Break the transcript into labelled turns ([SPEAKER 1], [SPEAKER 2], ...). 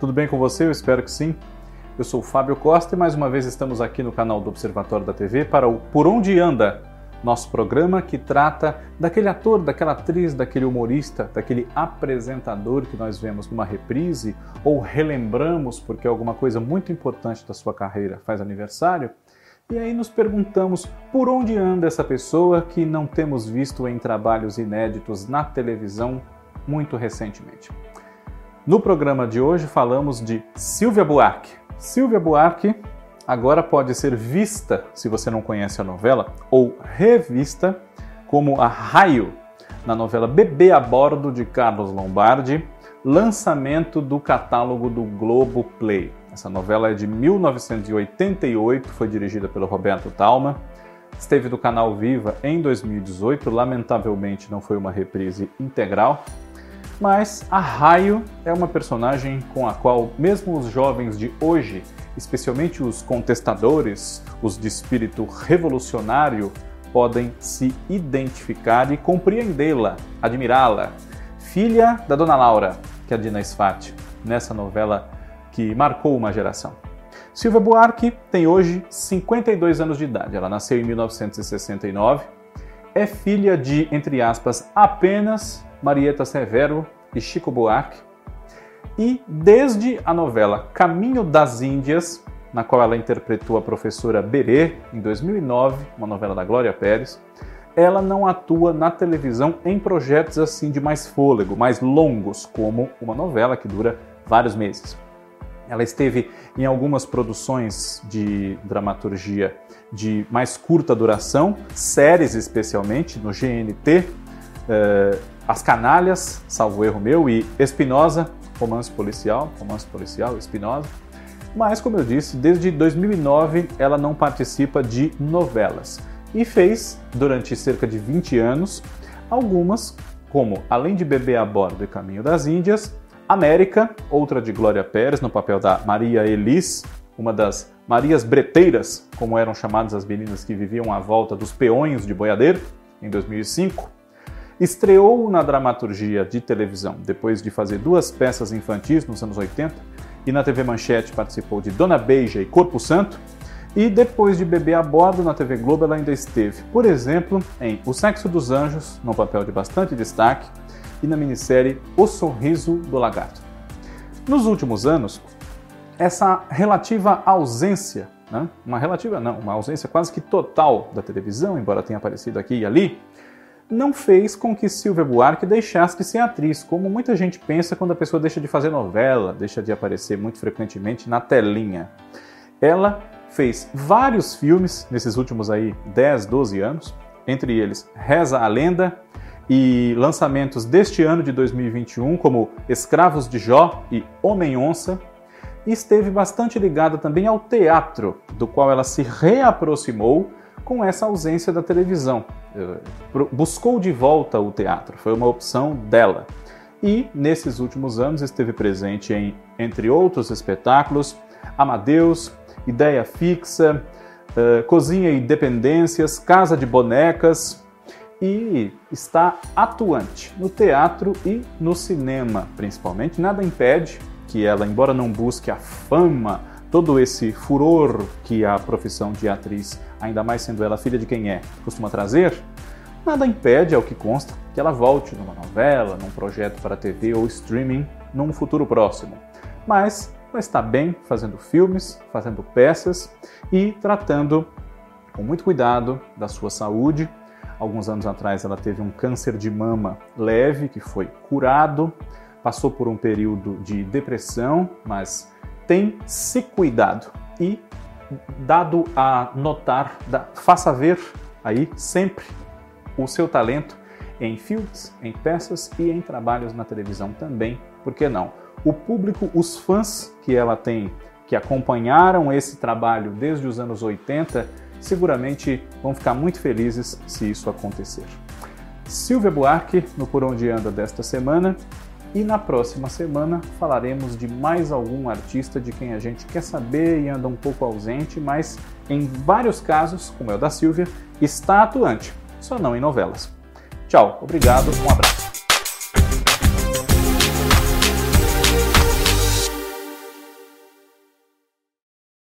[SPEAKER 1] Tudo bem com você? Eu espero que sim. Eu sou o Fábio Costa e mais uma vez estamos aqui no canal do Observatório da TV para o Por Onde Anda, nosso programa que trata daquele ator, daquela atriz, daquele humorista, daquele apresentador que nós vemos numa reprise ou relembramos porque alguma coisa muito importante da sua carreira faz aniversário. E aí nos perguntamos por onde anda essa pessoa que não temos visto em trabalhos inéditos na televisão muito recentemente. No programa de hoje falamos de Silvia Buarque. Silvia Buarque agora pode ser vista, se você não conhece a novela, ou revista como a Raio, na novela Bebê a Bordo de Carlos Lombardi, lançamento do catálogo do Globo Play. Essa novela é de 1988, foi dirigida pelo Roberto Talma. Esteve do canal Viva em 2018, lamentavelmente não foi uma reprise integral, mas a Raio é uma personagem com a qual mesmo os jovens de hoje, especialmente os contestadores, os de espírito revolucionário, podem se identificar e compreendê-la, admirá-la. Filha da Dona Laura, que é a Dina Sfati, nessa novela que marcou uma geração. Silvia Buarque tem hoje 52 anos de idade. Ela nasceu em 1969. É filha de, entre aspas, apenas Marieta Severo e Chico Buarque. E desde a novela Caminho das Índias, na qual ela interpretou a professora Berê em 2009, uma novela da Glória Pérez, ela não atua na televisão em projetos assim de mais fôlego, mais longos, como uma novela que dura vários meses. Ela esteve em algumas produções de dramaturgia de mais curta duração, séries especialmente, no GNT, eh, As Canalhas, salvo erro meu, e Espinosa, romance policial, romance policial, Espinosa. Mas, como eu disse, desde 2009 ela não participa de novelas e fez, durante cerca de 20 anos, algumas, como Além de Beber a Bordo e Caminho das Índias, América, outra de Glória Pérez, no papel da Maria Elis, uma das Marias Breteiras, como eram chamadas as meninas que viviam à volta dos peões de boiadeiro, em 2005. Estreou na dramaturgia de televisão depois de fazer duas peças infantis nos anos 80 e na TV Manchete participou de Dona Beija e Corpo Santo. E depois de beber a bordo na TV Globo, ela ainda esteve, por exemplo, em O Sexo dos Anjos, num papel de bastante destaque, e na minissérie O Sorriso do Lagarto. Nos últimos anos, essa relativa ausência, né? uma relativa não, uma ausência quase que total da televisão, embora tenha aparecido aqui e ali, não fez com que Silvia Buarque deixasse de ser atriz, como muita gente pensa quando a pessoa deixa de fazer novela, deixa de aparecer muito frequentemente na telinha. Ela fez vários filmes nesses últimos aí 10, 12 anos, entre eles Reza a Lenda, e lançamentos deste ano de 2021, como Escravos de Jó e Homem-Onça, e esteve bastante ligada também ao teatro, do qual ela se reaproximou com essa ausência da televisão. Eh, buscou de volta o teatro, foi uma opção dela. E nesses últimos anos esteve presente em, entre outros espetáculos, Amadeus, Ideia Fixa, uh, Cozinha e Dependências, Casa de Bonecas, e está atuante no teatro e no cinema, principalmente. Nada impede que ela, embora não busque a fama, todo esse furor que a profissão de atriz, ainda mais sendo ela filha de quem é, costuma trazer, nada impede, ao que consta, que ela volte numa novela, num projeto para TV ou streaming num futuro próximo. Mas ela está bem fazendo filmes, fazendo peças e tratando com muito cuidado da sua saúde Alguns anos atrás ela teve um câncer de mama leve que foi curado, passou por um período de depressão, mas tem se cuidado e dado a notar, da, faça ver aí sempre o seu talento em filmes, em peças e em trabalhos na televisão também, por que não? O público, os fãs que ela tem, que acompanharam esse trabalho desde os anos 80, seguramente vão ficar muito felizes se isso acontecer. Silvia Buarque no Por Onde Anda desta semana e na próxima semana falaremos de mais algum artista de quem a gente quer saber e anda um pouco ausente, mas em vários casos, como é o da Silvia, está atuante, só não em novelas. Tchau, obrigado, um abraço.